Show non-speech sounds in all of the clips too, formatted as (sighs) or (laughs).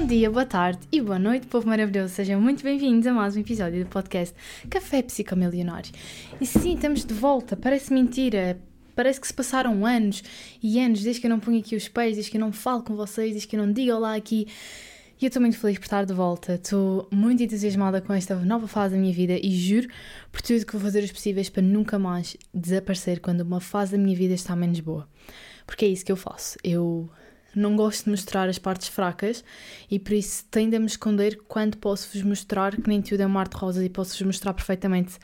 Bom dia, boa tarde e boa noite, povo maravilhoso. Sejam muito bem-vindos a mais um episódio do podcast Café Psicomilionário. E sim, estamos de volta. Parece mentira. Parece que se passaram anos e anos desde que eu não ponho aqui os pés, desde que eu não falo com vocês, desde que eu não digo olá aqui. E eu estou muito feliz por estar de volta. Estou muito entusiasmada com esta nova fase da minha vida e juro por tudo que vou fazer os possíveis para nunca mais desaparecer quando uma fase da minha vida está menos boa. Porque é isso que eu faço. Eu não gosto de mostrar as partes fracas e por isso tendo a me esconder quando posso-vos mostrar que nem tudo é um mar de rosas e posso-vos mostrar perfeitamente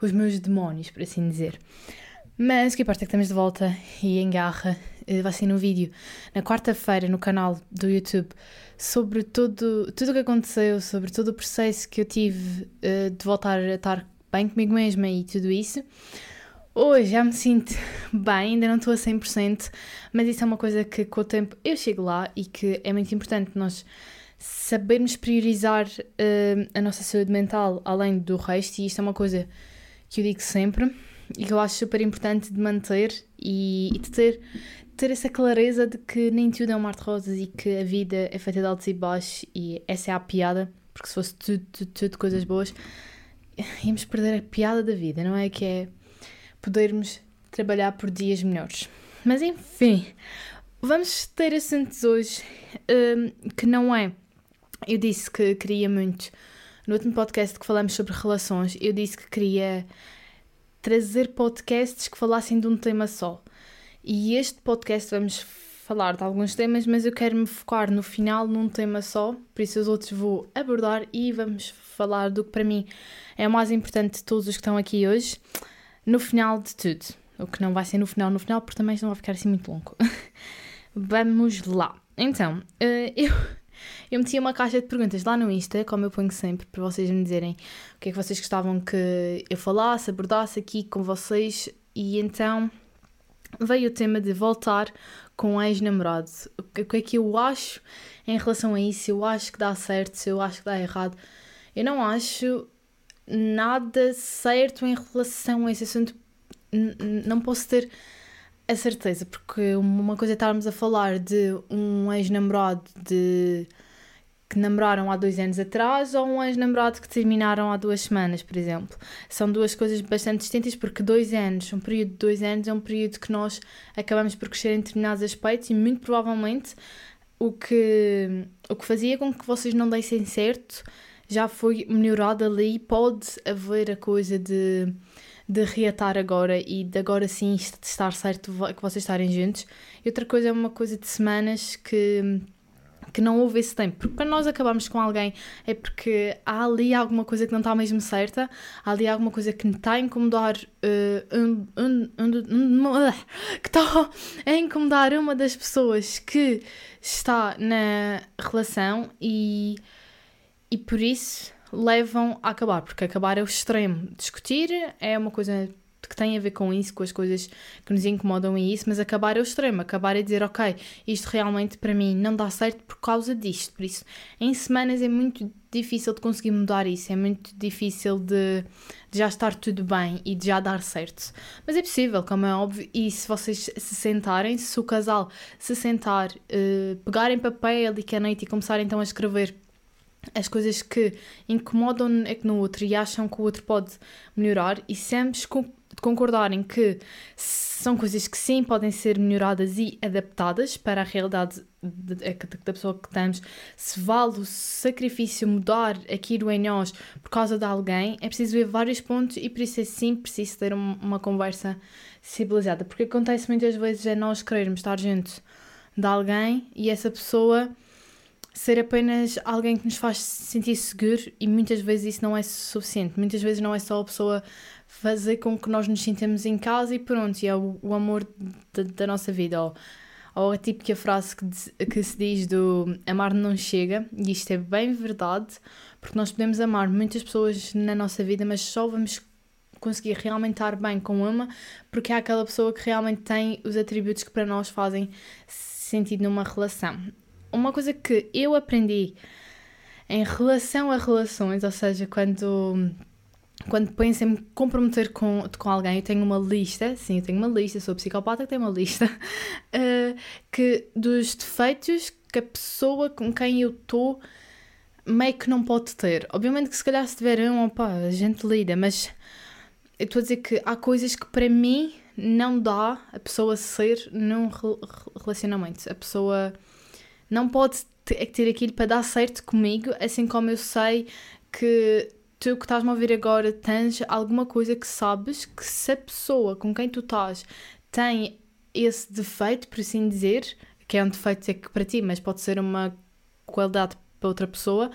os meus demónios, por assim dizer. Mas que importa é que estamos de volta e em garra. Eh, vai ser no vídeo na quarta-feira no canal do YouTube sobre tudo, tudo o que aconteceu, sobre todo o processo que eu tive uh, de voltar a estar bem comigo mesma e tudo isso. Hoje já me sinto (laughs) bem, ainda não estou a 100%, mas isso é uma coisa que com o tempo eu chego lá e que é muito importante nós sabermos priorizar uh, a nossa saúde mental além do resto, e isto é uma coisa que eu digo sempre e que eu acho super importante de manter e, e de ter, ter essa clareza de que nem tudo é um mar de rosas e que a vida é feita de altos e baixos, e essa é a piada, porque se fosse tudo, tudo, tudo coisas boas, (sighs) íamos perder a piada da vida, não é? Que é podermos trabalhar por dias melhores. Mas enfim, vamos ter assuntos hoje um, que não é. Eu disse que queria muito. No último podcast que falamos sobre relações, eu disse que queria trazer podcasts que falassem de um tema só. E este podcast vamos falar de alguns temas, mas eu quero me focar no final num tema só, por isso os outros vou abordar e vamos falar do que para mim é o mais importante de todos os que estão aqui hoje no final de tudo. O que não vai ser no final, no final, porque também não vai ficar assim muito longo. (laughs) Vamos lá. Então, uh, eu, eu meti uma caixa de perguntas lá no Insta, como eu ponho sempre, para vocês me dizerem o que é que vocês gostavam que eu falasse, abordasse aqui com vocês. E então veio o tema de voltar com um ex-namorado. O que é que eu acho em relação a isso? Eu acho que dá certo, se eu acho que dá errado. Eu não acho nada certo em relação a esse assunto. Não posso ter a certeza, porque uma coisa é estarmos a falar de um ex-namorado de que namoraram há dois anos atrás ou um ex-namorado que terminaram há duas semanas, por exemplo. São duas coisas bastante distintas porque dois anos, um período de dois anos é um período que nós acabamos por crescer em determinados aspectos e muito provavelmente o que, o que fazia com que vocês não dessem certo já foi melhorado ali. Pode haver a coisa de, de reatar agora e de agora sim estar certo que vocês estarem juntos. E outra coisa é uma coisa de semanas que que não houve esse tempo. Porque quando nós acabamos com alguém é porque há ali alguma coisa que não está mesmo certa, há ali alguma coisa que está a incomodar uh, um, um, um, (laughs) que está a incomodar uma das pessoas que está na relação e e por isso levam a acabar, porque acabar é o extremo. Discutir é uma coisa que tem a ver com isso, com as coisas que nos incomodam e isso, mas acabar é o extremo. Acabar é dizer, ok, isto realmente para mim não dá certo por causa disto. Por isso, em semanas é muito difícil de conseguir mudar isso, é muito difícil de, de já estar tudo bem e de já dar certo. Mas é possível, como é óbvio, e se vocês se sentarem, se o casal se sentar, uh, pegarem papel e caneta e começarem então a escrever as coisas que incomodam é que no outro e acham que o outro pode melhorar e sempre concordarem que são coisas que sim podem ser melhoradas e adaptadas para a realidade da pessoa que estamos, se vale o sacrifício mudar aquilo em nós por causa de alguém, é preciso ver vários pontos e por isso é sim preciso ter uma conversa civilizada, porque acontece muitas vezes é nós querermos estar junto de alguém e essa pessoa ser apenas alguém que nos faz sentir seguro e muitas vezes isso não é suficiente. Muitas vezes não é só a pessoa fazer com que nós nos sintamos em casa e pronto, e é o, o amor de, da nossa vida. Ou, ou a típica frase que, que se diz do amar não chega, e isto é bem verdade, porque nós podemos amar muitas pessoas na nossa vida, mas só vamos conseguir realmente estar bem com uma porque é aquela pessoa que realmente tem os atributos que para nós fazem sentido numa relação uma coisa que eu aprendi em relação a relações, ou seja, quando quando penso em me comprometer com, com alguém, eu tenho uma lista, sim, eu tenho uma lista, sou psicopata que tem uma lista, uh, (laughs) que dos defeitos que a pessoa com quem eu estou meio que não pode ter. Obviamente que se calhar se tiver um, opa, a gente lida, mas eu estou a dizer que há coisas que para mim não dá a pessoa ser num relacionamento. A pessoa não pode ter aquilo para dar certo comigo, assim como eu sei que tu que estás-me a ouvir agora tens alguma coisa que sabes que se a pessoa com quem tu estás tem esse defeito, por assim dizer, que é um defeito é que para ti, mas pode ser uma qualidade para outra pessoa,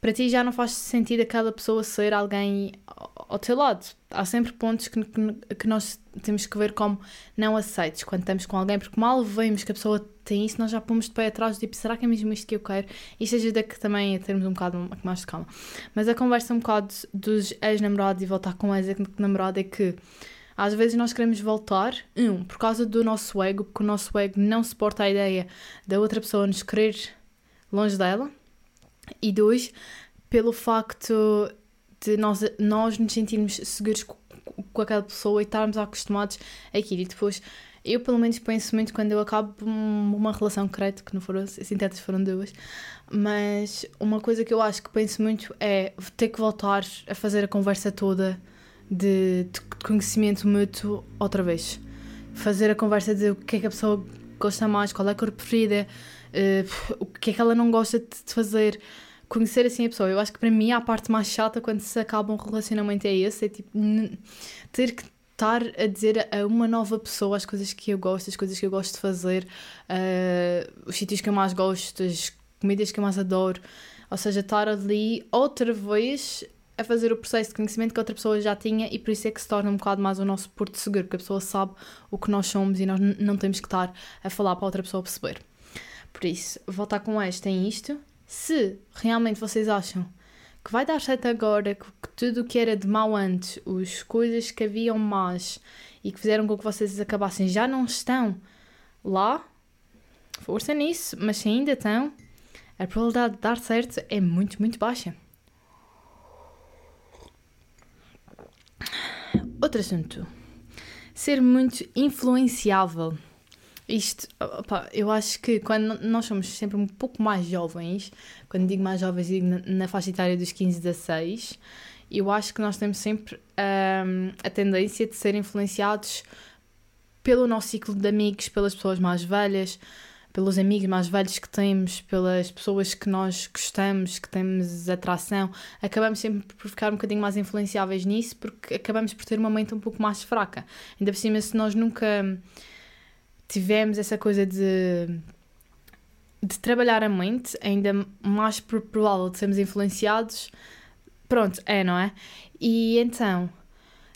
para ti já não faz sentido aquela pessoa ser alguém ao teu lado. Há sempre pontos que, que, que, nós temos que ver como não aceites quando estamos com alguém, porque mal vemos que a pessoa tem isso, nós já pomos de pé atrás, tipo, será que é mesmo isto que eu quero? Isto ajuda que também a termos um bocado mais de calma. Mas a conversa um bocado dos ex-namorados e voltar com ex-namorado é que às vezes nós queremos voltar, um, por causa do nosso ego, porque o nosso ego não suporta a ideia da outra pessoa nos querer longe dela e dois, pelo facto de nós, nós nos sentirmos seguros com, com aquela pessoa e estarmos acostumados a aquilo. E depois, eu pelo menos penso muito quando eu acabo uma relação, creio que não foram assim tantas, foram duas, mas uma coisa que eu acho que penso muito é ter que voltar a fazer a conversa toda de, de conhecimento mútuo outra vez. Fazer a conversa de o que é que a pessoa gosta mais, qual é a cor preferida, uh, o que é que ela não gosta de fazer. Conhecer assim a pessoa. Eu acho que para mim a parte mais chata quando se acaba um relacionamento é esse: é tipo ter que estar a dizer a uma nova pessoa as coisas que eu gosto, as coisas que eu gosto de fazer, uh, os sítios que eu mais gosto, as comidas que eu mais adoro. Ou seja, estar ali outra vez a fazer o processo de conhecimento que outra pessoa já tinha e por isso é que se torna um bocado mais o nosso porto seguro, porque a pessoa sabe o que nós somos e nós não temos que estar a falar para outra pessoa perceber. Por isso, voltar com esta em isto. Se realmente vocês acham que vai dar certo agora, que tudo o que era de mal antes, as coisas que haviam más e que fizeram com que vocês acabassem já não estão lá, força nisso, mas se ainda estão, a probabilidade de dar certo é muito, muito baixa. Outro assunto. Ser muito influenciável. Isto, opa, eu acho que quando nós somos sempre um pouco mais jovens, quando digo mais jovens, digo na, na faixa etária dos 15 a 16, eu acho que nós temos sempre um, a tendência de ser influenciados pelo nosso ciclo de amigos, pelas pessoas mais velhas, pelos amigos mais velhos que temos, pelas pessoas que nós gostamos, que temos atração, acabamos sempre por ficar um bocadinho mais influenciáveis nisso, porque acabamos por ter uma mente um pouco mais fraca. Ainda por cima, se nós nunca tivemos essa coisa de, de trabalhar a mente, ainda mais provável de sermos influenciados. Pronto, é, não é? E então,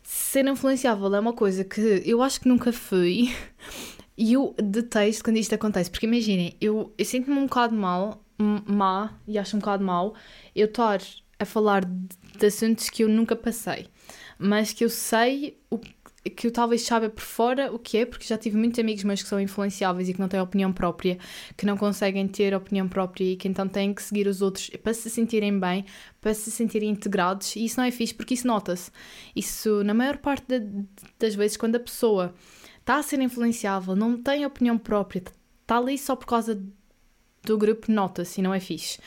ser influenciável é uma coisa que eu acho que nunca fui. (laughs) E eu detesto quando isto acontece, porque imaginem, eu, eu sinto-me um bocado mal, má, e acho um bocado mal, eu estar a falar de, de assuntos que eu nunca passei, mas que eu sei o que eu talvez saiba por fora o que é, porque já tive muitos amigos meus que são influenciáveis e que não têm opinião própria, que não conseguem ter opinião própria e que então têm que seguir os outros para se sentirem bem, para se sentirem integrados, e isso não é fixe porque isso nota-se. Isso, na maior parte das vezes, quando a pessoa está a ser influenciável, não tem opinião própria, está ali só por causa do grupo, nota-se e não é fixe.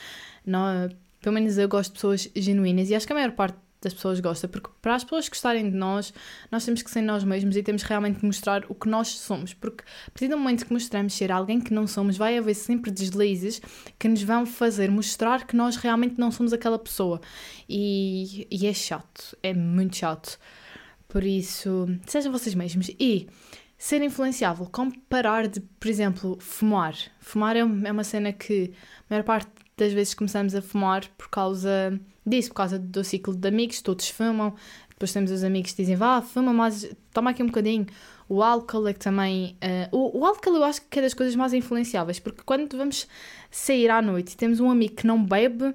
Não, pelo menos eu gosto de pessoas genuínas e acho que a maior parte das pessoas gosta, porque para as pessoas gostarem de nós, nós temos que ser nós mesmos e temos realmente que mostrar o que nós somos, porque a partir do momento que mostramos ser alguém que não somos, vai haver sempre deslizes que nos vão fazer mostrar que nós realmente não somos aquela pessoa. E, e é chato, é muito chato. Por isso, sejam vocês mesmos. E ser influenciável, como parar de, por exemplo, fumar. Fumar é, é uma cena que a maior parte das vezes começamos a fumar por causa disso, por causa do ciclo de amigos, todos fumam, depois temos os amigos que dizem, vá, fuma, mas toma aqui um bocadinho. O álcool é que também. Uh, o, o álcool eu acho que é das coisas mais influenciáveis, porque quando vamos sair à noite e temos um amigo que não bebe,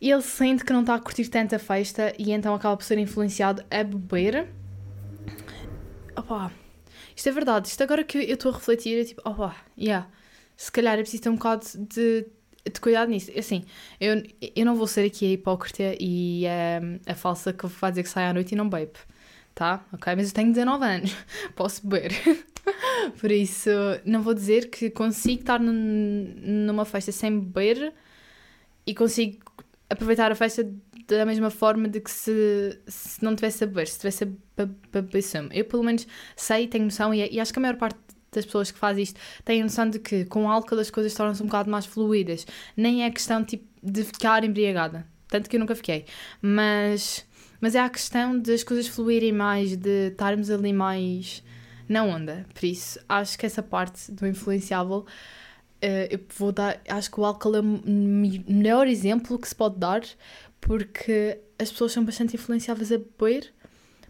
ele sente que não está a curtir tanta festa e então acaba por ser influenciado a beber. Opa, isto é verdade. Isto agora que eu estou a refletir é tipo, opa, yeah, se calhar é preciso ter um bocado de de cuidado nisso. Assim, eu, eu não vou ser aqui a hipócrita e um, a falsa que vai dizer que sai à noite e não bebe, tá? Ok? Mas eu tenho 19 anos, (laughs) posso beber. (laughs) Por isso, não vou dizer que consigo estar numa festa sem beber e consigo aproveitar a festa da mesma forma de que se, se não tivesse a beber, se tivesse a beber. Eu, pelo menos, sei, tenho noção, e, e acho que a maior parte das pessoas que faz isto têm noção de que com álcool as coisas tornam-se um bocado mais fluídas. Nem é questão tipo, de ficar embriagada. Tanto que eu nunca fiquei. Mas, mas é a questão de as coisas fluírem mais, de estarmos ali mais na onda. Por isso, acho que essa parte do influenciável. Uh, eu vou dar. Acho que o álcool é o melhor exemplo que se pode dar, porque as pessoas são bastante influenciáveis a beber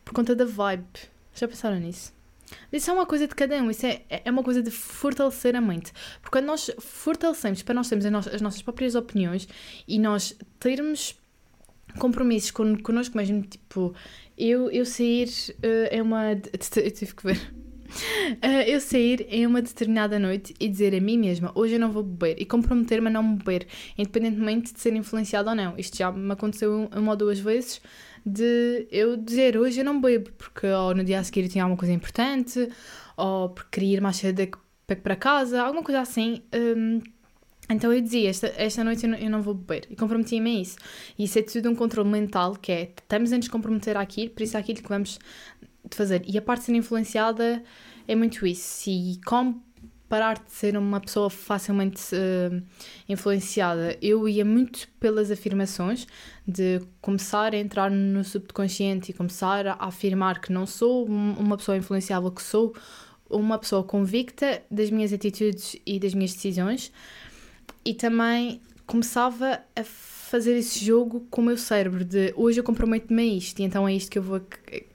por conta da vibe. Já pensaram nisso? Isso é uma coisa de cada um, isso é, é uma coisa de fortalecer a mente. Porque quando nós fortalecemos, para nós termos as, as nossas próprias opiniões e nós termos compromissos con, connosco mesmo, tipo, eu, eu sair uh, é uma. Eu tive que ver. Uh, (laughs) eu sair em uma determinada noite e dizer a mim mesma hoje eu não vou beber e comprometer-me a não beber, independentemente de ser influenciado ou não. Isto já me aconteceu uma ou duas vezes de eu dizer hoje eu não bebo porque ou no dia a seguir eu tinha alguma coisa importante ou porque queria ir mais cedo para casa, alguma coisa assim. Um, então eu dizia, esta, esta noite eu não, eu não vou beber. E comprometia-me a isso. E isso é tudo um controle mental, que é, estamos a nos comprometer àquilo, por isso é aquilo que vamos fazer. E a parte de ser influenciada é muito isso. E como parar de ser uma pessoa facilmente uh, influenciada, eu ia muito pelas afirmações, de começar a entrar no subconsciente e começar a afirmar que não sou uma pessoa influenciável, que sou uma pessoa convicta das minhas atitudes e das minhas decisões. E também começava a fazer esse jogo com o meu cérebro de hoje eu comprometo-me a isto e então é isto que eu vou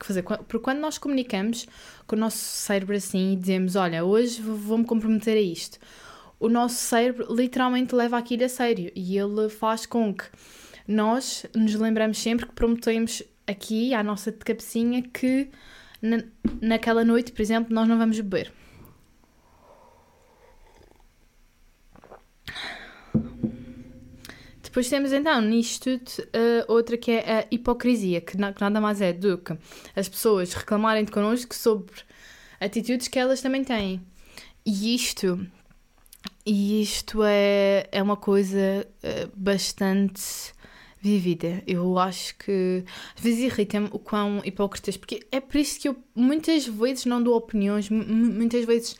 fazer. Porque quando nós comunicamos com o nosso cérebro assim e dizemos, olha, hoje vou-me comprometer a isto, o nosso cérebro literalmente leva aquilo a sério e ele faz com que nós nos lembramos sempre que prometemos aqui à nossa cabecinha que na, naquela noite, por exemplo, nós não vamos beber. Depois temos então nisto tudo uh, outra que é a hipocrisia, que, na, que, nada mais é do que as pessoas reclamarem de connosco sobre atitudes que elas também têm. E isto, e isto é, é uma coisa uh, bastante vivida. Eu acho que às vezes irrita-me o quão hipócritas, porque é por isso que eu muitas vezes não dou opiniões, muitas vezes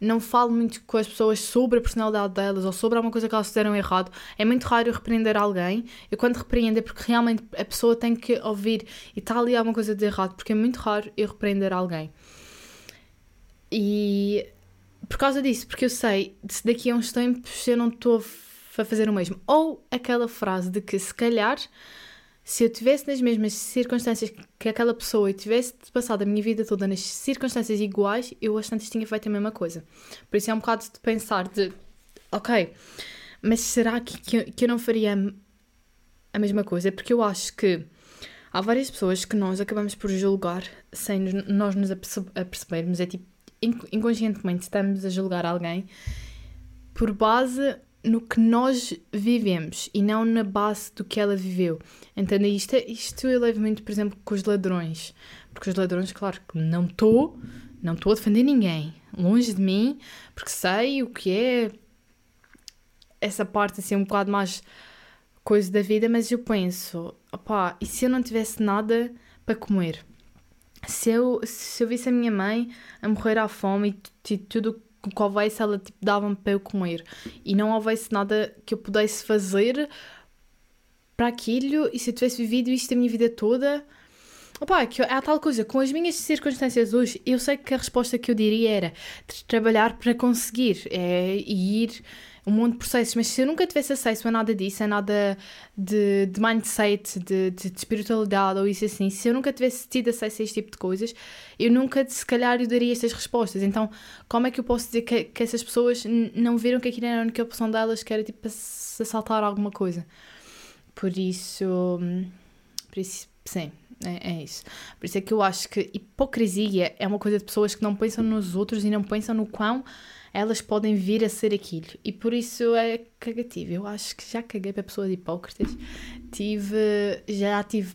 não falo muito com as pessoas sobre a personalidade delas ou sobre alguma coisa que elas fizeram errado. É muito raro eu repreender alguém. Eu quando repreendo é porque realmente a pessoa tem que ouvir e está ali alguma coisa de errado, porque é muito raro eu repreender alguém. E por causa disso, porque eu sei, se daqui a uns tempos eu não estou a fazer o mesmo. Ou aquela frase de que se calhar se eu tivesse nas mesmas circunstâncias que aquela pessoa e tivesse passado a minha vida toda nas circunstâncias iguais, eu às tantas tinha feito a mesma coisa. Por isso é um bocado de pensar de, ok, mas será que, que, que eu não faria a mesma coisa? Porque eu acho que há várias pessoas que nós acabamos por julgar sem nós nos apercebermos. É tipo, inconscientemente estamos a julgar alguém por base no que nós vivemos e não na base do que ela viveu. Entende? Isto, isto eu levo muito, por exemplo, com os ladrões. Porque os ladrões, claro que não estou, não a defender ninguém. Longe de mim, porque sei o que é essa parte assim um bocado mais coisa da vida, mas eu penso, opá, e se eu não tivesse nada para comer? Se eu, se eu visse a minha mãe a morrer à fome e tudo que houvesse, ela tipo, dava-me para eu comer. E não houvesse nada que eu pudesse fazer para aquilo, e se eu tivesse vivido isto a minha vida toda. Opa, que é tal coisa, com as minhas circunstâncias hoje, eu sei que a resposta que eu diria era trabalhar para conseguir é, ir um monte de processos, mas se eu nunca tivesse acesso a nada disso, a nada de, de mindset, de, de, de, espiritualidade ou isso assim, se eu nunca tivesse tido acesso a este tipo de coisas, eu nunca, se calhar, eu daria estas respostas. Então, como é que eu posso dizer que, que essas pessoas não viram que aquilo era a única opção delas, que era tipo assaltar alguma coisa? Por isso, por isso sim. É, é, isso. Por isso é que eu acho que hipocrisia é uma coisa de pessoas que não pensam nos outros e não pensam no quão elas podem vir a ser aquilo. E por isso é cagativo. Eu acho que já caguei para pessoas hipócritas. Tive, já tive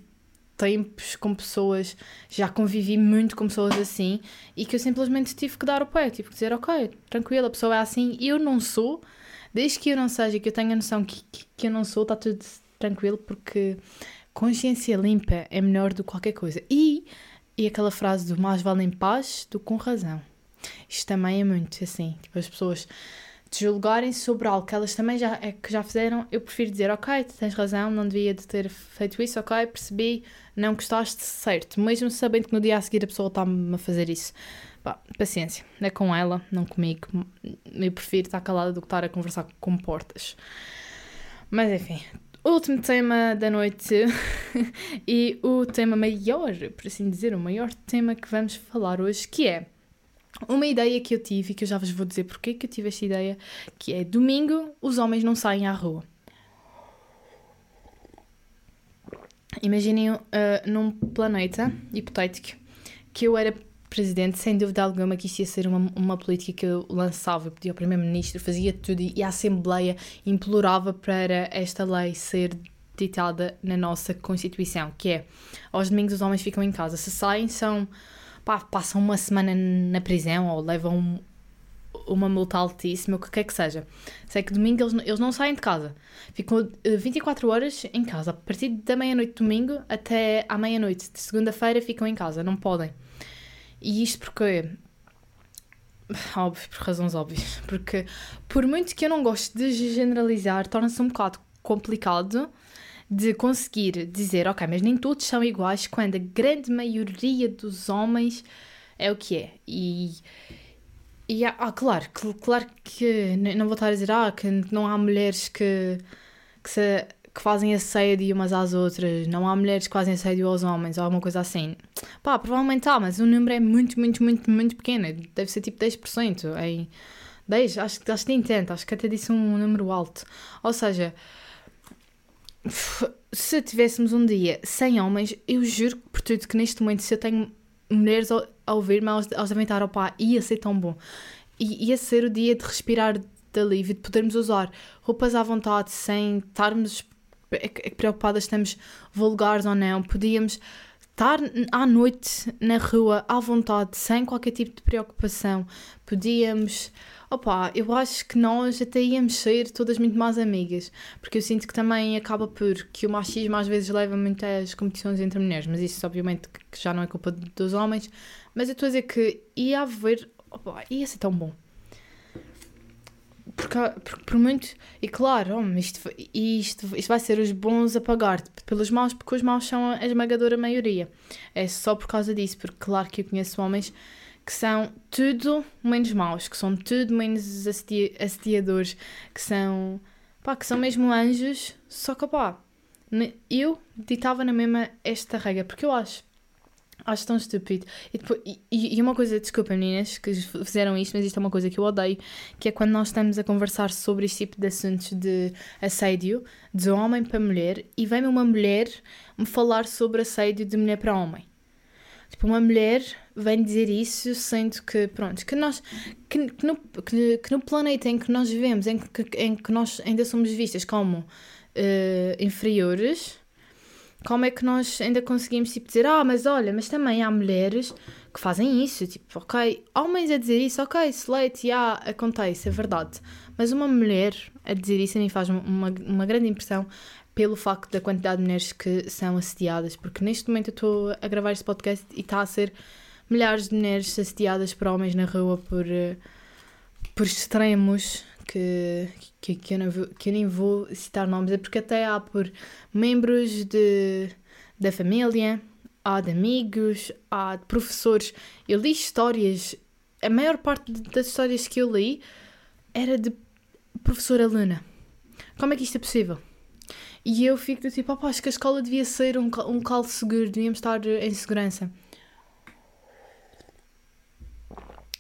tempos com pessoas, já convivi muito com pessoas assim e que eu simplesmente tive que dar o pé, tive que dizer, ok, tranquilo, a pessoa é assim, eu não sou, desde que eu não seja, que eu tenha noção que, que, que eu não sou, está tudo tranquilo, porque consciência limpa é melhor do que qualquer coisa. E, e aquela frase do mais vale em paz do que com razão. Isto também é muito assim, tipo, as pessoas te julgarem sobre algo que elas também já, é, que já fizeram, eu prefiro dizer, ok, tens razão, não devia de ter feito isso, ok, percebi, não gostaste, certo, mesmo sabendo que no dia a seguir a pessoa está-me a fazer isso. Paciência, é com ela, não comigo. Eu prefiro estar calada do que estar a conversar com portas. Mas enfim, último tema da noite (laughs) e o tema maior, por assim dizer, o maior tema que vamos falar hoje, que é uma ideia que eu tive, e que eu já vos vou dizer porque que eu tive esta ideia, que é domingo os homens não saem à rua. Imaginem uh, num planeta hipotético que eu era presidente, sem dúvida alguma que isso ia ser uma, uma política que eu lançava. Eu pedia ao primeiro-ministro, fazia tudo e a Assembleia implorava para esta lei ser ditada na nossa Constituição, que é aos domingos os homens ficam em casa. Se saem, são pá, passam uma semana na prisão ou levam uma multa altíssima, o que quer que seja. Sei que domingo eles, eles não saem de casa. Ficam 24 eh, horas em casa. A partir da meia-noite de domingo até à meia-noite de segunda-feira ficam em casa. Não podem. E isto porque... Óbvio, por razões óbvias. (laughs) Porque por muito que eu não goste de generalizar, torna-se um bocado complicado de conseguir dizer, ok, mas nem todos são iguais, quando a grande maioria dos homens é o que é. E, e ah, claro, claro que não vou estar a dizer ah, que não há mulheres que, que, se, que fazem assédio umas às outras, não há mulheres que fazem assédio aos homens ou alguma coisa assim. Pá, provavelmente há, mas o número é muito, muito, muito, muito pequeno. Deve ser tipo 10%. Em 10, acho, acho que nem acho que até disse um número alto. Ou seja, se tivéssemos um dia sem homens, eu juro por tudo que neste momento, se eu tenho mulheres a ouvir-me, elas, elas devem estar, opá, ia ser tão bom. E ia ser o dia de respirar de alívio, de podermos usar roupas à vontade, sem estarmos preocupadas estamos vulgares ou não. Podíamos estar à noite na rua à vontade, sem qualquer tipo de preocupação. Podíamos Opa, eu acho que nós até íamos ser todas muito mais amigas, porque eu sinto que também acaba por que o machismo às vezes leva muito às competições entre mulheres, mas isso obviamente que já não é culpa dos homens, mas eu estou a dizer que ia haver, opa, ia ser tão bom. Porque, por muito, e claro, oh, isto, isto, isto vai ser os bons a pagar pelos maus, porque os maus são a esmagadora maioria. É só por causa disso, porque claro que eu conheço homens que são tudo menos maus, que são tudo menos assediadores, que são, pá, que são mesmo anjos, só que pá, eu ditava na mesma esta regra, porque eu acho, acho tão estúpido. E, depois, e, e uma coisa, desculpa meninas que fizeram isto, mas isto é uma coisa que eu odeio, que é quando nós estamos a conversar sobre este tipo de assuntos de assédio, de homem para mulher, e vem uma mulher me falar sobre assédio de mulher para homem. Tipo, uma mulher vem dizer isso, sendo que, pronto, que nós, que, que, no, que, que, no planeta em que nós vivemos, em que, em que nós ainda somos vistas como uh, inferiores, como é que nós ainda conseguimos tipo, dizer, ah, mas olha, mas também há mulheres que fazem isso, tipo, ok, homens a dizer isso, ok, slate, yeah, acontece, é verdade, mas uma mulher a dizer isso a mim faz uma, uma grande impressão, pelo facto da quantidade de mulheres que são assediadas, porque neste momento eu estou a gravar este podcast e está a ser milhares de mulheres assediadas por homens na rua por, eh, por extremos que, que, que, eu vou, que eu nem vou citar nomes, é porque até há por membros de, da família, há de amigos, há de professores. Eu li histórias, a maior parte das histórias que eu li era de professora Luna. Como é que isto é possível? E eu fico do tipo, acho que a escola devia ser um, um calo seguro, devíamos estar em segurança.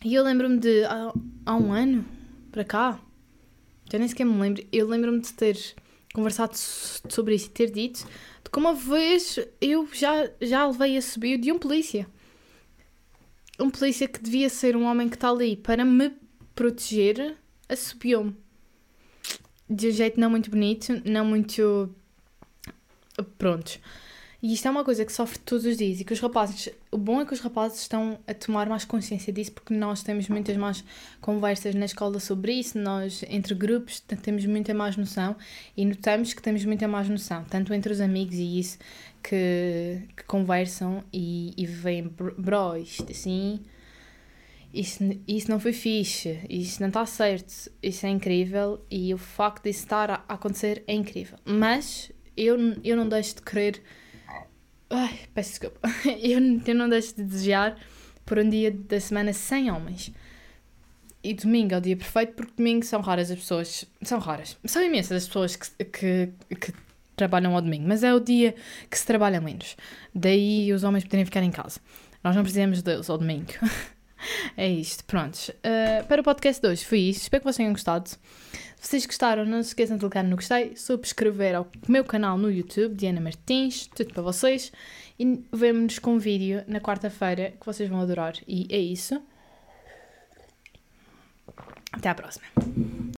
E eu lembro-me de, há, há um ano, para cá, já nem sequer me lembro, eu lembro-me de ter conversado sobre isso e ter dito de como uma vez eu já, já levei a subir de um polícia. Um polícia que devia ser um homem que está ali para me proteger, assobiou-me de um jeito não muito bonito, não muito. Prontos. E isto é uma coisa que sofre todos os dias e que os rapazes, o bom é que os rapazes estão a tomar mais consciência disso porque nós temos muitas mais conversas na escola sobre isso, nós entre grupos temos muita mais noção e notamos que temos muita mais noção, tanto entre os amigos e isso, que, que conversam e, e veem, bro, isto assim, isso, isso não foi fixe, isso não está certo, isso é incrível e o facto de isso estar a acontecer é incrível. Mas eu, eu não deixo de querer Ai, peço desculpa. (laughs) Eu, eu não deixo de desejar por um dia da semana sem homens. E domingo é o dia perfeito porque domingo são raras as pessoas. São raras. São imensas as pessoas que, que, que trabalham ao domingo, mas é o dia que se trabalha menos. Daí os homens poderem ficar em casa. Nós não precisamos deles ao domingo. (laughs) é isto, prontos. Uh, para o podcast de hoje foi isto. Espero que vocês tenham gostado. Vocês gostaram, não se esqueçam de clicar no gostei, subscrever ao meu canal no YouTube, Diana Martins, tudo para vocês. E vemo-nos com um vídeo na quarta-feira que vocês vão adorar. E é isso. Até à próxima.